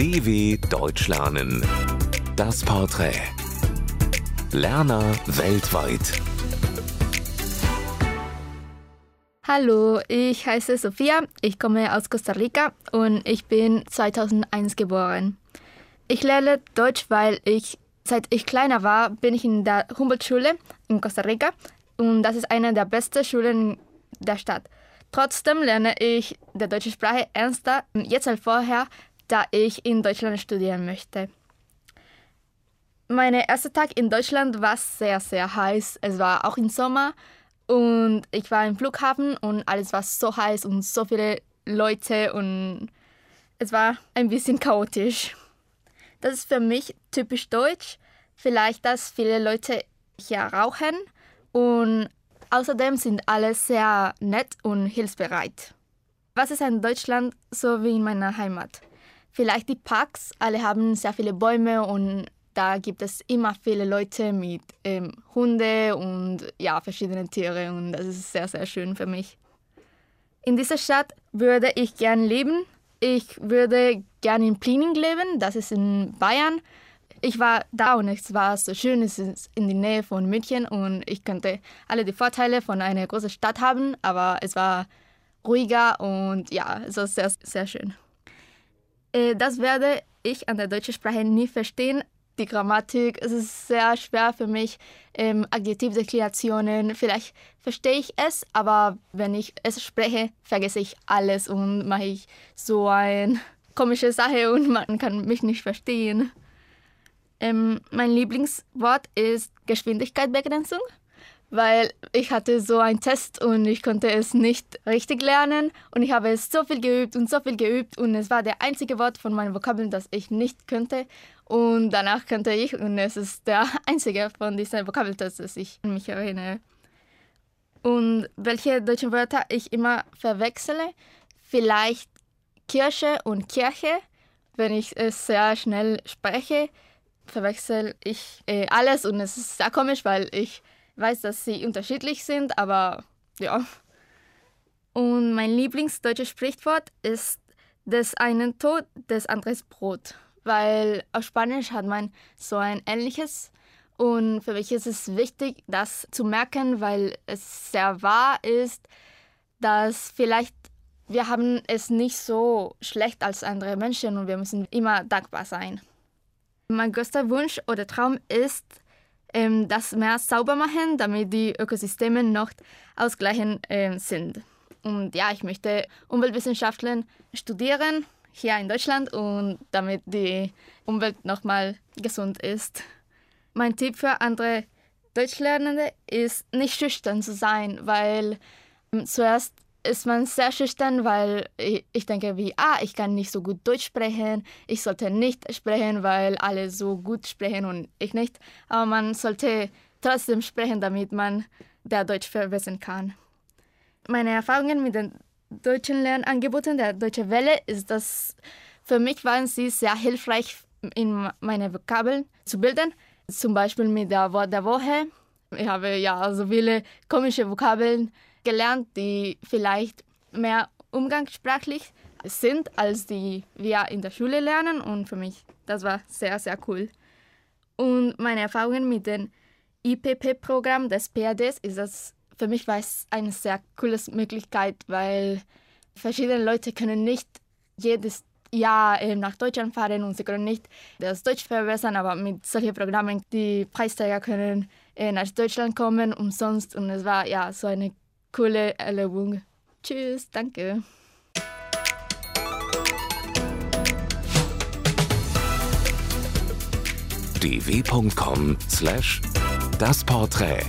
DW Deutsch lernen. Das Porträt. Lerner weltweit. Hallo, ich heiße Sophia, ich komme aus Costa Rica und ich bin 2001 geboren. Ich lerne Deutsch, weil ich, seit ich kleiner war, bin ich in der Humboldt-Schule in Costa Rica und das ist eine der besten Schulen der Stadt. Trotzdem lerne ich die deutsche Sprache ernster jetzt als vorher, da ich in Deutschland studieren möchte. Mein erster Tag in Deutschland war sehr, sehr heiß. Es war auch im Sommer und ich war im Flughafen und alles war so heiß und so viele Leute und es war ein bisschen chaotisch. Das ist für mich typisch deutsch. Vielleicht, dass viele Leute hier rauchen und Außerdem sind alle sehr nett und hilfsbereit. Was ist in Deutschland so wie in meiner Heimat? Vielleicht die Parks, alle haben sehr viele Bäume und da gibt es immer viele Leute mit ähm, Hunde und ja, verschiedene Tiere und das ist sehr, sehr schön für mich. In dieser Stadt würde ich gern leben. Ich würde gern in Plining leben, das ist in Bayern ich war da und es war so schön, es ist in der Nähe von München und ich könnte alle die Vorteile von einer großen Stadt haben, aber es war ruhiger und ja, es war sehr, sehr schön. Äh, das werde ich an der deutschen Sprache nie verstehen. Die Grammatik, es ist sehr schwer für mich. Ähm, Adjektivdeklarationen, vielleicht verstehe ich es, aber wenn ich es spreche, vergesse ich alles und mache ich so eine komische Sache und man kann mich nicht verstehen. Ähm, mein Lieblingswort ist Geschwindigkeitsbegrenzung, weil ich hatte so einen Test und ich konnte es nicht richtig lernen. Und ich habe es so viel geübt und so viel geübt und es war der einzige Wort von meinen Vokabeln, das ich nicht könnte. Und danach könnte ich und es ist der einzige von diesen Vokabeltests, das ich mich erinnere. Und welche deutschen Wörter ich immer verwechsele, vielleicht Kirche und Kirche, wenn ich es sehr schnell spreche verwechsel ich äh, alles und es ist sehr komisch, weil ich weiß, dass sie unterschiedlich sind, aber ja. Und mein Lieblingsdeutsches Sprichwort ist des einen Tod, des anderen Brot, weil auf Spanisch hat man so ein ähnliches und für mich ist es wichtig, das zu merken, weil es sehr wahr ist, dass vielleicht wir haben es nicht so schlecht als andere Menschen und wir müssen immer dankbar sein. Mein größter Wunsch oder Traum ist, ähm, das Meer sauber machen, damit die Ökosysteme noch ausgleichen äh, sind. Und ja, ich möchte Umweltwissenschaften studieren hier in Deutschland und damit die Umwelt nochmal gesund ist. Mein Tipp für andere Deutschlernende ist, nicht schüchtern zu sein, weil ähm, zuerst ist man sehr schüchtern, weil ich denke wie, ah, ich kann nicht so gut Deutsch sprechen, ich sollte nicht sprechen, weil alle so gut sprechen und ich nicht. Aber man sollte trotzdem sprechen, damit man der Deutsch verbessern kann. Meine Erfahrungen mit den deutschen Lernangeboten der Deutsche Welle ist, dass für mich waren sie sehr hilfreich, in meine Vokabeln zu bilden. Zum Beispiel mit der Wort der Woche. Ich habe ja so viele komische Vokabeln gelernt, die vielleicht mehr umgangssprachlich sind, als die wir in der Schule lernen. Und für mich, das war sehr, sehr cool. Und meine Erfahrungen mit dem IPP-Programm des PADs ist das, für mich war es eine sehr coole Möglichkeit, weil verschiedene Leute können nicht jedes Jahr nach Deutschland fahren und sie können nicht das Deutsch verbessern, aber mit solchen Programmen, die Preisträger können nach Deutschland kommen umsonst und es war ja so eine coole Erlebung. Tschüss, danke. dw.com slash das Porträt